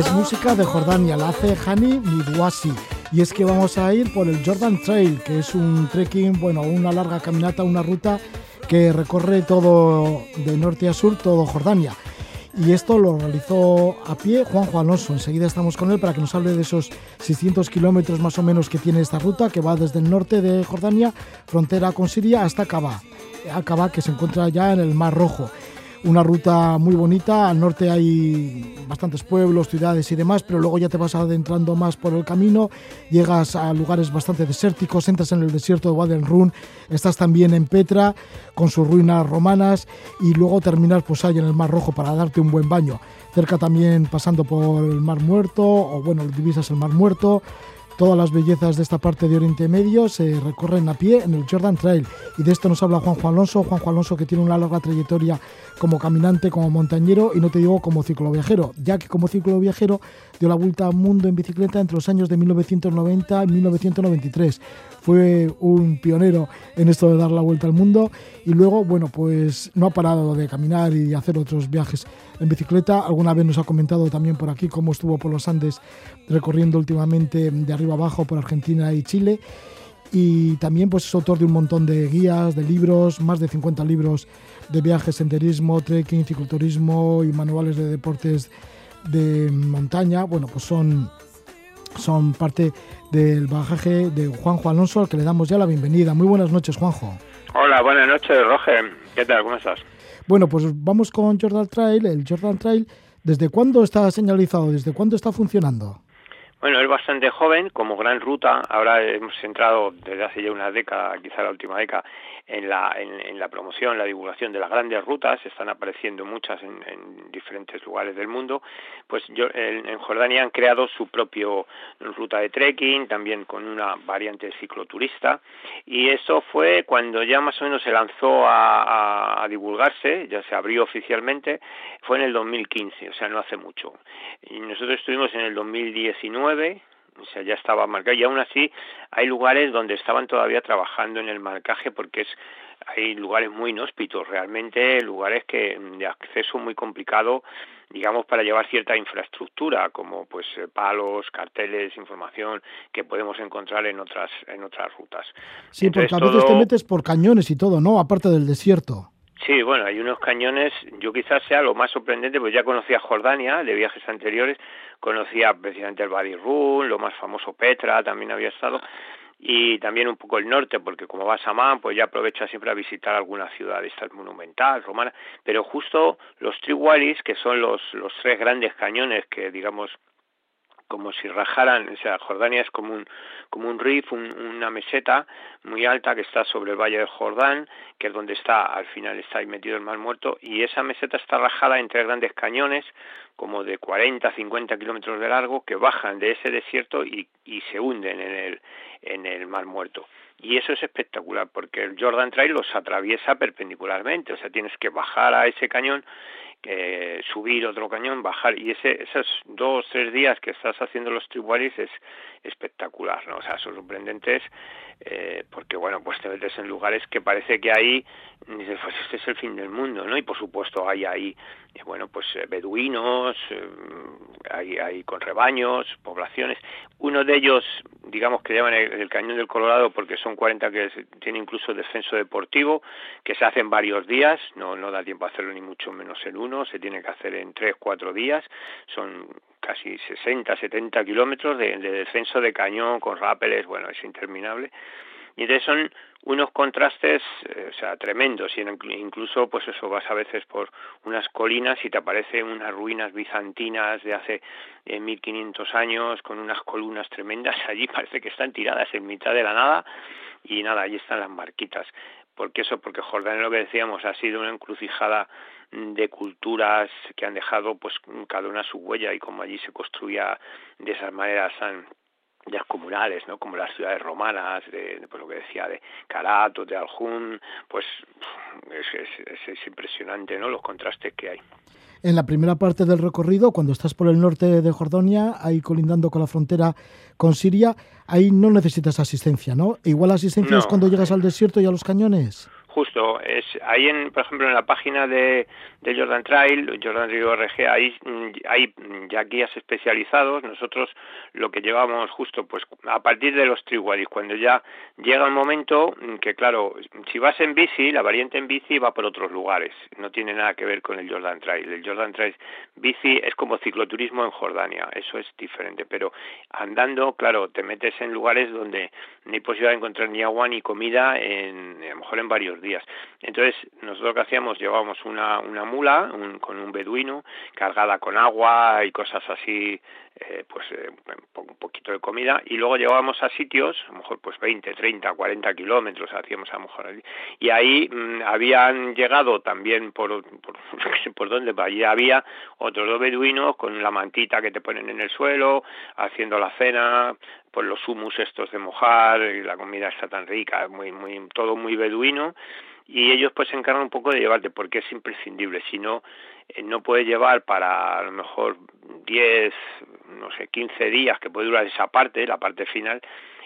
Es música de Jordania, la hace Hani Midwasi. Y es que vamos a ir por el Jordan Trail, que es un trekking, bueno, una larga caminata, una ruta que recorre todo de norte a sur, todo Jordania. Y esto lo realizó a pie Juanjo Alonso. Enseguida estamos con él para que nos hable de esos 600 kilómetros más o menos que tiene esta ruta, que va desde el norte de Jordania, frontera con Siria, hasta Acaba. Acaba, que se encuentra ya en el Mar Rojo una ruta muy bonita. Al norte hay bastantes pueblos, ciudades y demás, pero luego ya te vas adentrando más por el camino, llegas a lugares bastante desérticos, entras en el desierto de Wadi Run, estás también en Petra con sus ruinas romanas y luego terminas pues ahí en el Mar Rojo para darte un buen baño. Cerca también pasando por el Mar Muerto, o bueno, divisas el Mar Muerto, Todas las bellezas de esta parte de Oriente Medio se recorren a pie en el Jordan Trail y de esto nos habla Juanjo Alonso, Juanjo Alonso que tiene una larga trayectoria como caminante, como montañero y no te digo como cicloviajero, ya que como cicloviajero dio la vuelta al mundo en bicicleta entre los años de 1990 y 1993. Fue un pionero en esto de dar la vuelta al mundo y luego, bueno, pues no ha parado de caminar y hacer otros viajes en bicicleta. Alguna vez nos ha comentado también por aquí cómo estuvo por los Andes recorriendo últimamente de arriba abajo por Argentina y Chile. Y también pues es autor de un montón de guías, de libros, más de 50 libros de viajes, senderismo, trekking, cicloturismo y manuales de deportes de montaña. Bueno, pues son, son parte del bagaje de Juanjo Alonso, al que le damos ya la bienvenida. Muy buenas noches, Juanjo. Hola, buenas noches, Roger. ¿Qué tal? ¿Cómo estás? Bueno, pues vamos con Jordan Trail. El Jordan Trail, ¿desde cuándo está señalizado? ¿Desde cuándo está funcionando? Bueno, es bastante joven, como gran ruta. Ahora hemos entrado desde hace ya una década, quizá la última década, en la, en, la promoción, la divulgación de las grandes rutas, están apareciendo muchas en, diferentes lugares del mundo, pues yo, en, Jordania han creado su propio ruta de trekking, también con una variante cicloturista, y eso fue cuando ya más o menos se lanzó a, a divulgarse, ya se abrió oficialmente, fue en el 2015, o sea, no hace mucho. Y nosotros estuvimos en el 2019, o sea, ya estaba marcado y aún así hay lugares donde estaban todavía trabajando en el marcaje porque es hay lugares muy inhóspitos, realmente lugares que de acceso muy complicado, digamos, para llevar cierta infraestructura, como pues eh, palos, carteles, información que podemos encontrar en otras en otras rutas. Sí, porque a veces te metes por cañones y todo, ¿no? Aparte del desierto. Sí, bueno, hay unos cañones, yo quizás sea lo más sorprendente, pues ya conocía Jordania de viajes anteriores, conocía precisamente el Badi Run, lo más famoso Petra, también había estado, y también un poco el norte, porque como vas a Man, pues ya aprovecha siempre a visitar alguna ciudad monumental, romana, pero justo los Triwalis, que son los, los tres grandes cañones que, digamos, como si rajaran, o sea, Jordania es como un, como un riff, una meseta muy alta que está sobre el Valle del Jordán, que es donde está, al final está ahí metido el Mar Muerto, y esa meseta está rajada entre grandes cañones, como de 40, 50 kilómetros de largo, que bajan de ese desierto y, y se hunden en el, en el Mar Muerto. Y eso es espectacular, porque el Jordan Trail los atraviesa perpendicularmente, o sea, tienes que bajar a ese cañón que subir otro cañón, bajar, y ese, esos dos, tres días que estás haciendo los tribualis es espectacular, ¿no? O sea, son sorprendentes, eh, porque bueno, pues te metes en lugares que parece que ahí, dices, pues este es el fin del mundo, ¿no? Y por supuesto hay ahí, eh, bueno, pues eh, beduinos, hay, hay con rebaños, poblaciones, uno de ellos, digamos que llaman el, Cañón del Colorado porque son 40 que tiene incluso descenso deportivo, que se hace en varios días, no, no da tiempo a hacerlo ni mucho menos en uno, se tiene que hacer en tres, cuatro días, son casi 60, 70 kilómetros de, de descenso de cañón con rápeles, bueno, es interminable. Y entonces son unos contrastes, eh, o sea, tremendos, y incluso, pues eso, vas a veces por unas colinas y te aparecen unas ruinas bizantinas de hace eh, 1500 años, con unas columnas tremendas, allí parece que están tiradas en mitad de la nada, y nada, allí están las marquitas. porque eso? Porque Jordania, lo que decíamos, ha sido una encrucijada de culturas que han dejado pues cada una su huella y como allí se construía de esas maneras tan comunales, ¿no? Como las ciudades romanas, de, pues lo que decía, de Carat o de Aljun, pues es, es, impresionante, ¿no? Los contrastes que hay. En la primera parte del recorrido, cuando estás por el norte de Jordania, ahí colindando con la frontera con Siria, ahí no necesitas asistencia, ¿no? Igual asistencia es cuando llegas al desierto y a los cañones justo. Es ahí, en, por ejemplo, en la página de, de Jordan Trail, Jordan Trail ORG, ahí mm, hay ya guías especializados. Nosotros lo que llevamos justo, pues a partir de los Triwadis, cuando ya llega el momento mm, que, claro, si vas en bici, la variante en bici va por otros lugares. No tiene nada que ver con el Jordan Trail. El Jordan Trail bici es como cicloturismo en Jordania. Eso es diferente. Pero andando, claro, te metes en lugares donde no hay posibilidad de encontrar ni agua ni comida en, a lo mejor en varios días. Entonces, nosotros que hacíamos, llevábamos una, una mula con un beduino cargada con agua y cosas así, eh, pues eh, un poquito de comida, y luego llevábamos a sitios, a lo mejor pues 20, 30, 40 kilómetros hacíamos a lo mejor allí. Y ahí mm, habían llegado también por, por, por donde, allí había otros dos beduinos con la mantita que te ponen en el suelo, haciendo la cena, pues los humus estos de mojar, y la comida está tan rica, muy, muy, todo muy beduino, y ellos pues se encargan un poco de llevarte, porque es imprescindible, si no, eh, no puedes llevar para a lo mejor 10, no sé, 15 días que puede durar esa parte, la parte final,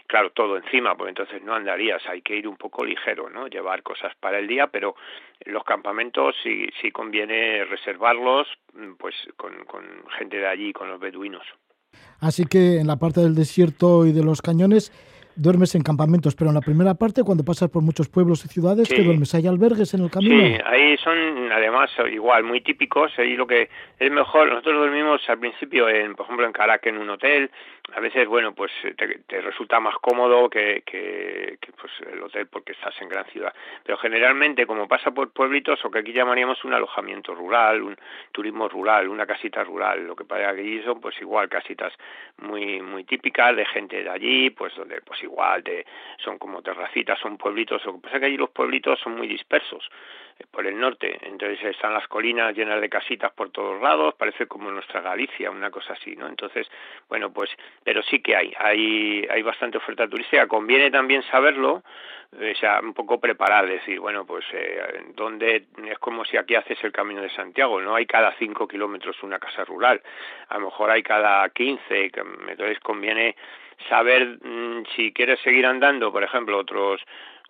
claro, todo encima, pues entonces no andarías, hay que ir un poco ligero, ¿no? Llevar cosas para el día, pero los campamentos sí, sí conviene reservarlos, pues con, con gente de allí, con los beduinos. Así que en la parte del desierto y de los cañones duermes en campamentos, pero en la primera parte, cuando pasas por muchos pueblos y ciudades, ¿qué duermes? ¿Hay albergues en el camino? Sí, ahí son además igual muy típicos. Ahí lo que es mejor, nosotros dormimos al principio, en, por ejemplo, en Caracas en un hotel. A veces, bueno, pues te, resulta más cómodo que, que, pues, el hotel porque estás en gran ciudad. Pero generalmente, como pasa por pueblitos, o que aquí llamaríamos un alojamiento rural, un turismo rural, una casita rural, lo que para allí son, pues igual casitas muy muy típicas de gente de allí, pues donde pues igual de, son como terracitas, son pueblitos, lo que pasa es que allí los pueblitos son muy dispersos eh, por el norte, entonces están las colinas llenas de casitas por todos lados, parece como nuestra Galicia, una cosa así, ¿no? Entonces, bueno, pues, pero sí que hay, hay, hay bastante oferta turística, conviene también saberlo, eh, o sea, un poco preparar, decir, bueno, pues, eh, donde es como si aquí haces el Camino de Santiago, no hay cada cinco kilómetros una casa rural, a lo mejor hay cada quince, entonces conviene saber mm, si quieres seguir andando, por ejemplo, otros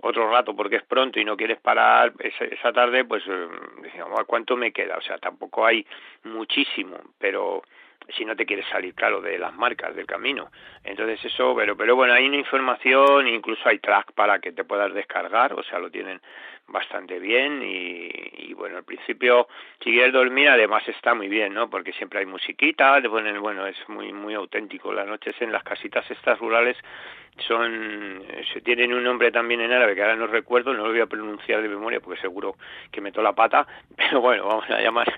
otro rato porque es pronto y no quieres parar esa, esa tarde, pues eh, decimos, ¿cuánto me queda? O sea, tampoco hay muchísimo, pero si no te quieres salir, claro, de las marcas del camino. Entonces eso, pero, pero bueno, hay una información, incluso hay track para que te puedas descargar, o sea, lo tienen bastante bien y, bueno, al principio si quieres dormir además está muy bien, ¿no? Porque siempre hay musiquita, te ponen, bueno, es muy muy auténtico. Las noches en las casitas estas rurales son se tienen un nombre también en árabe que ahora no recuerdo, no lo voy a pronunciar de memoria porque seguro que meto la pata, pero bueno, vamos a llamar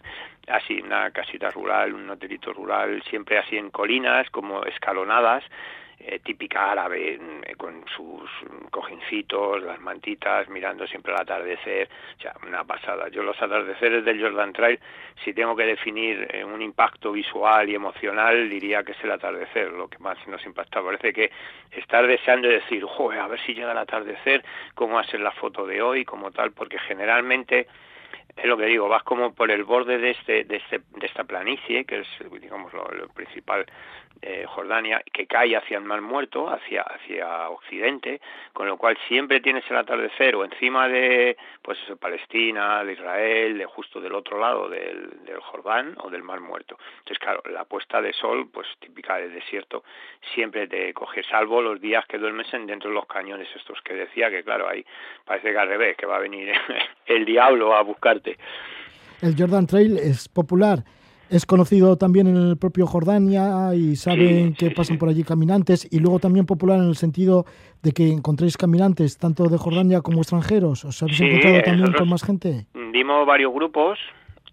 así una casita rural, un hotelito rural, siempre así en colinas, como escalonadas, eh, típica árabe, eh, con sus cojincitos, las mantitas, mirando siempre al atardecer, o sea, una pasada. Yo los atardeceres del Jordan Trail, si tengo que definir eh, un impacto visual y emocional, diría que es el atardecer, lo que más nos impacta. Parece que estar deseando decir, joder, a ver si llega el atardecer, cómo va a ser la foto de hoy, como tal, porque generalmente es lo que digo, vas como por el borde de este, de este, de esta planicie, que es, digamos, lo principal eh, Jordania, que cae hacia el Mar Muerto, hacia, hacia Occidente, con lo cual siempre tienes el atardecer o encima de, pues Palestina, de Israel, de justo del otro lado del, del Jordán o del Mar Muerto. Entonces, claro, la puesta de sol, pues típica del desierto, siempre te coge, salvo los días que duermes en dentro de los cañones estos que decía, que claro, ahí parece que al revés, que va a venir el diablo a buscarte. El Jordan Trail es popular es conocido también en el propio Jordania y saben que pasan por allí caminantes y luego también popular en el sentido de que encontréis caminantes tanto de Jordania como extranjeros. ¿Os habéis encontrado también con más gente? Dimos varios grupos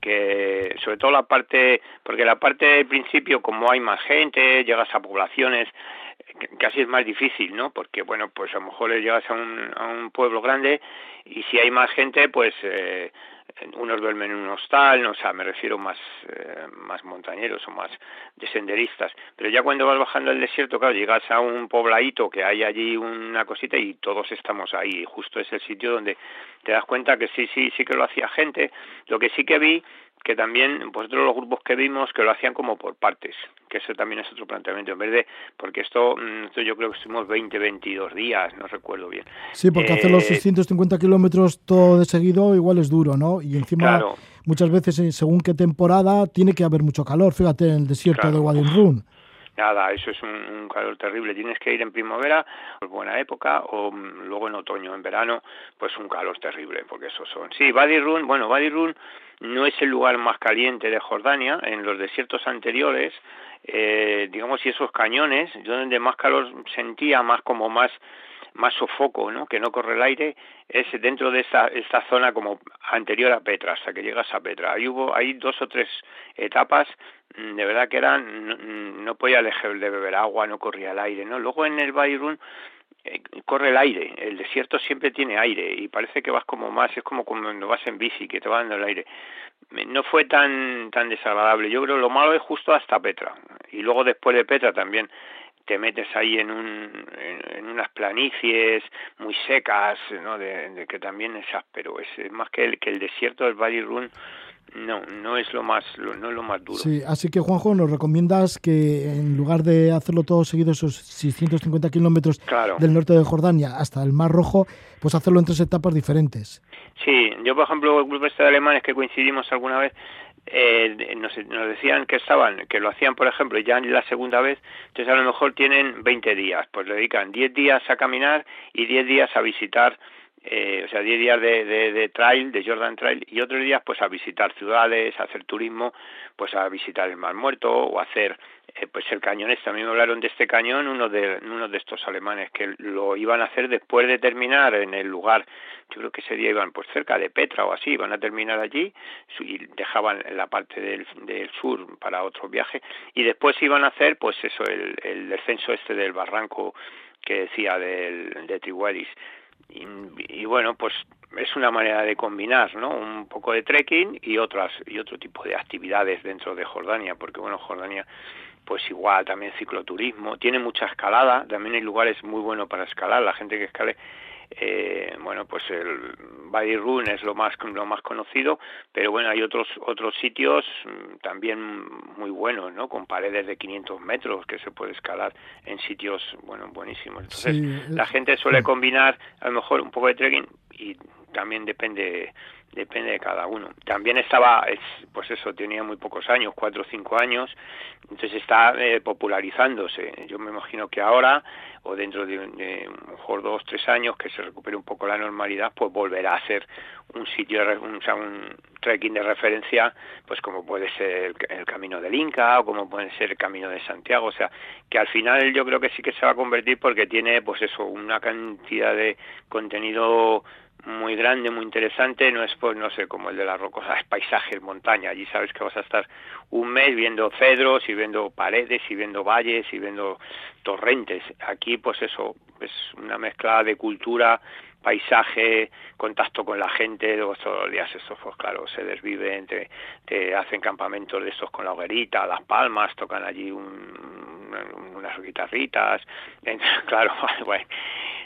que sobre todo la parte, porque la parte del principio como hay más gente, llegas a poblaciones, casi es más difícil, ¿no? Porque, bueno, pues a lo mejor llegas a un, a un pueblo grande y si hay más gente, pues eh, unos duermen en un hostal, o sea, me refiero más, eh, más montañeros o más de senderistas. Pero ya cuando vas bajando el desierto, claro, llegas a un pobladito que hay allí una cosita y todos estamos ahí. Y justo es el sitio donde te das cuenta que sí, sí, sí que lo hacía gente. Lo que sí que vi que también, pues otros los grupos que vimos que lo hacían como por partes, que eso también es otro planteamiento, en vez de, porque esto, mm, esto yo creo que estuvimos 20, 22 días, no recuerdo bien. Sí, porque hacer los 650 eh, kilómetros todo de seguido igual es duro, ¿no? Y encima, muchas veces, eh, según qué temporada, tiene que haber mucho calor, fíjate, en el desierto de Wadi Rum. Nada, eso es un, calor terrible. Tienes que ir en primavera, por buena época, o mm, luego en otoño, en verano, pues un calor terrible, porque esos son. Sí, Wadi Rum, bueno, Wadi Rum no es el lugar más caliente de Jordania. En los desiertos anteriores, eh, digamos, y esos cañones, yo donde más calor sentía, más como más más sofoco, ¿no? que no corre el aire, es dentro de esta, esta zona como anterior a Petra, hasta que llegas a Petra. Ahí hubo, hay dos o tres etapas, mm, de verdad que eran, no, podía dejar de beber agua, no corría el aire, ¿no? Luego en el Bayrun eh, corre el aire, el desierto siempre tiene aire y parece que vas como más, es como cuando vas en bici, que te va dando el aire. No fue tan tan desagradable, yo creo lo malo es justo hasta Petra y luego después de Petra también te metes ahí en, un, en, unas planicies muy secas, ¿no? De, que también es áspero, es, más que el, que el desierto del Valle Run no, no es lo más, no es lo más duro. Sí, así que Juanjo, nos recomiendas que en lugar de hacerlo todo seguido esos 650 kilómetros del norte de Jordania hasta el Mar Rojo, pues hacerlo en tres etapas diferentes. Sí, yo por ejemplo el grupo este de alemanes que coincidimos alguna vez eh, nos, nos, decían que estaban, que lo hacían, por ejemplo, ya la segunda vez, entonces a lo mejor tienen 20 días, pues le dedican 10 días a caminar y 10 días a visitar eh, o sea, 10 días de, de, trail, de Jordan Trail, y otros días pues a visitar ciudades, a hacer turismo, pues a visitar el Mar Muerto o hacer eh, pues el cañón este. A mí me hablaron de este cañón uno de, uno de estos alemanes que lo iban a hacer después de terminar en el lugar, yo creo que ese día iban pues cerca de Petra o así, iban a terminar allí y dejaban la parte del, del sur para otro viaje y después iban a hacer pues eso, el, el descenso este del barranco que decía del, de Triwadis y, bueno, pues es una manera de combinar, ¿no? Un poco de trekking y otras y otro tipo de actividades dentro de Jordania, porque bueno, Jordania pues igual también cicloturismo, tiene mucha escalada, también hay lugares muy buenos para escalar, la gente que escale eh, bueno pues el Body Run es lo más lo más conocido pero bueno hay otros otros sitios mm, también muy buenos no con paredes de 500 metros que se puede escalar en sitios bueno buenísimos. Entonces la gente suele combinar a lo mejor un poco de trekking y también depende depende de cada uno. También estaba, pues eso, tenía muy pocos años, cuatro o cinco años, entonces está eh, popularizándose. Yo me imagino que ahora, o dentro de, de mejor dos, tres años, que se recupere un poco la normalidad, pues volverá a ser un sitio, un, o sea, un trekking de referencia, pues como puede ser el, Camino del Inca o como puede ser el Camino de Santiago, o sea, que al final yo creo que sí que se va a convertir porque tiene, pues eso, una cantidad de contenido muy grande, muy interesante, no es pues no sé, como el de las rocosas, es paisajes, montaña, allí sabes que vas a estar un mes viendo cedros y viendo paredes y viendo valles y viendo torrentes. Aquí pues eso, es una mezcla de cultura, paisaje, contacto con la gente, todos los días estos pues claro, se desviven, te, te hacen campamentos de estos con la hoguerita, las palmas, tocan allí un, unas guitarritas, claro, bueno,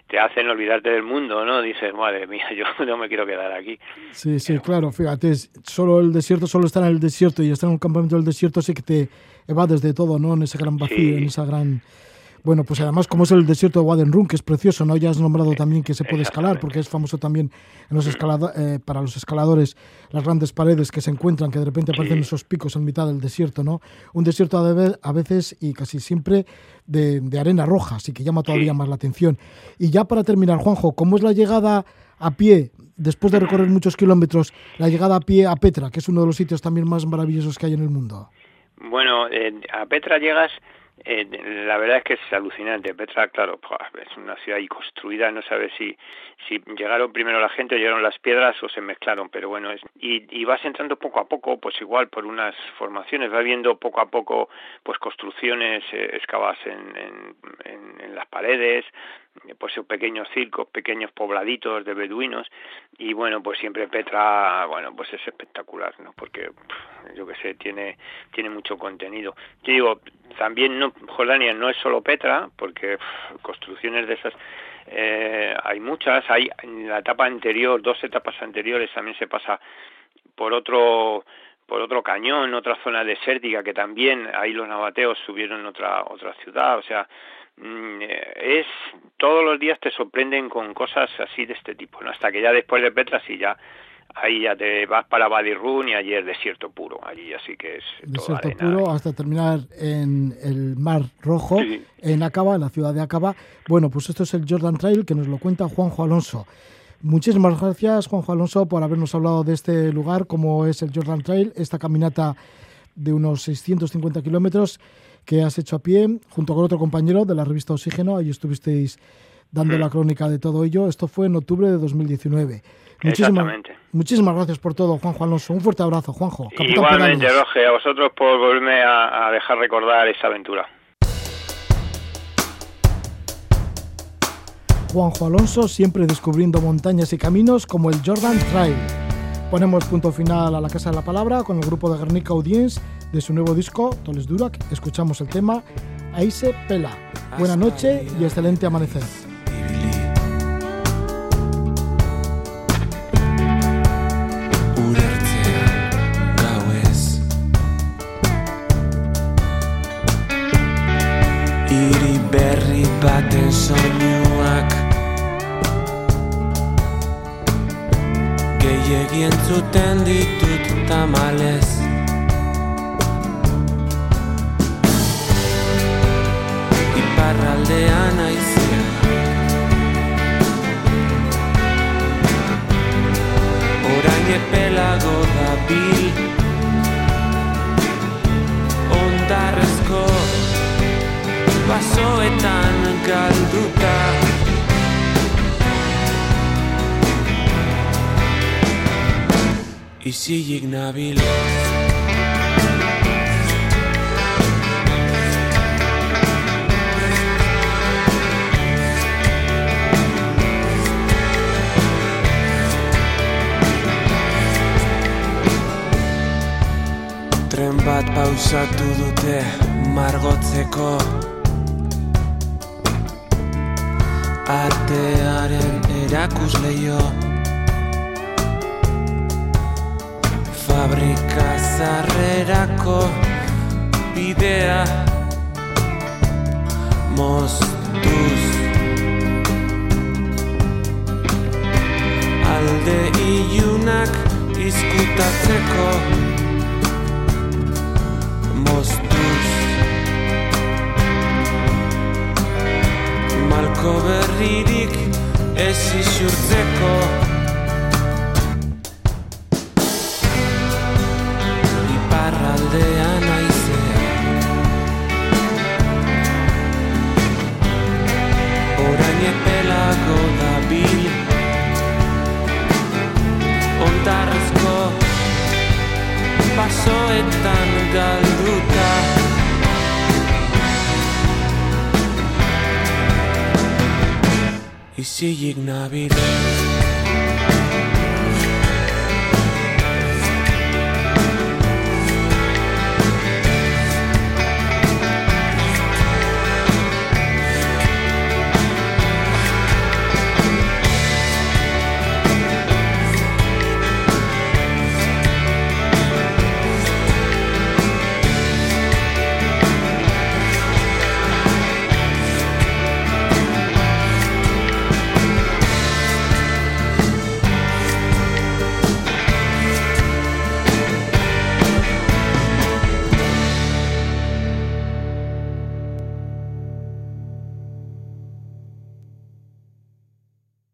te hacen olvidarte del mundo, ¿no? Dices, madre mía, yo no me quiero quedar aquí. Sí, sí, claro, fíjate, solo el desierto, solo estar en el desierto y estar en un campamento del desierto sí que te evades de todo, ¿no? En ese gran vacío, en esa gran... Bueno, pues además, como es el desierto de Wadenrun, que es precioso, ¿no? Ya has nombrado también que se puede escalar, porque es famoso también en los eh, para los escaladores las grandes paredes que se encuentran, que de repente aparecen esos picos en mitad del desierto, ¿no? Un desierto a veces y casi siempre de, arena roja, así que llama todavía más la atención. Y ya para terminar, Juanjo, ¿cómo es la llegada a pie, después de recorrer muchos kilómetros, la llegada a pie a Petra, que es uno de los sitios también más maravillosos que hay en el mundo? Bueno, eh, a Petra llegas eh, la verdad es que es alucinante. Petra, claro, es una ciudad ahí construida, no sabes si, si llegaron primero la gente llegaron las piedras o se mezclaron, pero bueno, es, y, y vas entrando poco a poco, pues igual por unas formaciones, vas viendo poco a poco pues construcciones eh, excavadas en, en, en, las paredes, pues pequeños circos, pequeños pobladitos de beduinos y bueno, pues siempre Petra, bueno, pues es espectacular, ¿no? Porque yo que sé, tiene tiene mucho contenido. Yo digo, también no Jordania no es solo Petra, porque construcciones de esas eh, hay muchas, hay en la etapa anterior, dos etapas anteriores también se pasa por otro por otro cañón, otra zona desértica que también ahí los nabateos subieron otra otra ciudad, o sea, es todos los días te sorprenden con cosas así de este tipo, ¿no? Hasta que ya después de Petra sí ya ahí ya te vas para Badirrun y allí es desierto puro, allí así que es desierto puro hasta terminar en el Mar Rojo, en Acaba, en la ciudad de Acaba. Bueno, pues esto es el Jordan Trail que nos lo cuenta Juanjo Alonso. Muchísimas gracias, Juanjo Alonso, por habernos hablado de este lugar, como es el Jordan Trail, esta caminata de unos 650 kilómetros que has hecho a pie, junto con otro compañero de la revista Oxígeno. Ahí estuvisteis dando la crónica de todo ello. Esto fue en octubre de 2019. Muchísimas, muchísimas gracias por todo, Juanjo Alonso. Un fuerte abrazo, Juanjo. Igualmente, Roge, a vosotros por volverme a dejar recordar esa aventura. Juanjo Alonso, siempre descubriendo montañas y caminos como el Jordan Trail. Ponemos punto final a la Casa de la Palabra con el grupo de Guernica Audience de su nuevo disco, Toles Durac. Escuchamos el tema Aise Pela. Buena noche y excelente amanecer. Gehiegi entzuten ditut tamalez. Iparraldean aizea Orain epelago da bil. Ondarrezko Basoetan galduta isilik nabil Tren bat pausatu dute margotzeko. Artearen erakusleio zarrerako bidea moztuz. Alde ilunak izkutatzeko moztuz. Malko berririk ez isurtzeko si llega Navidad.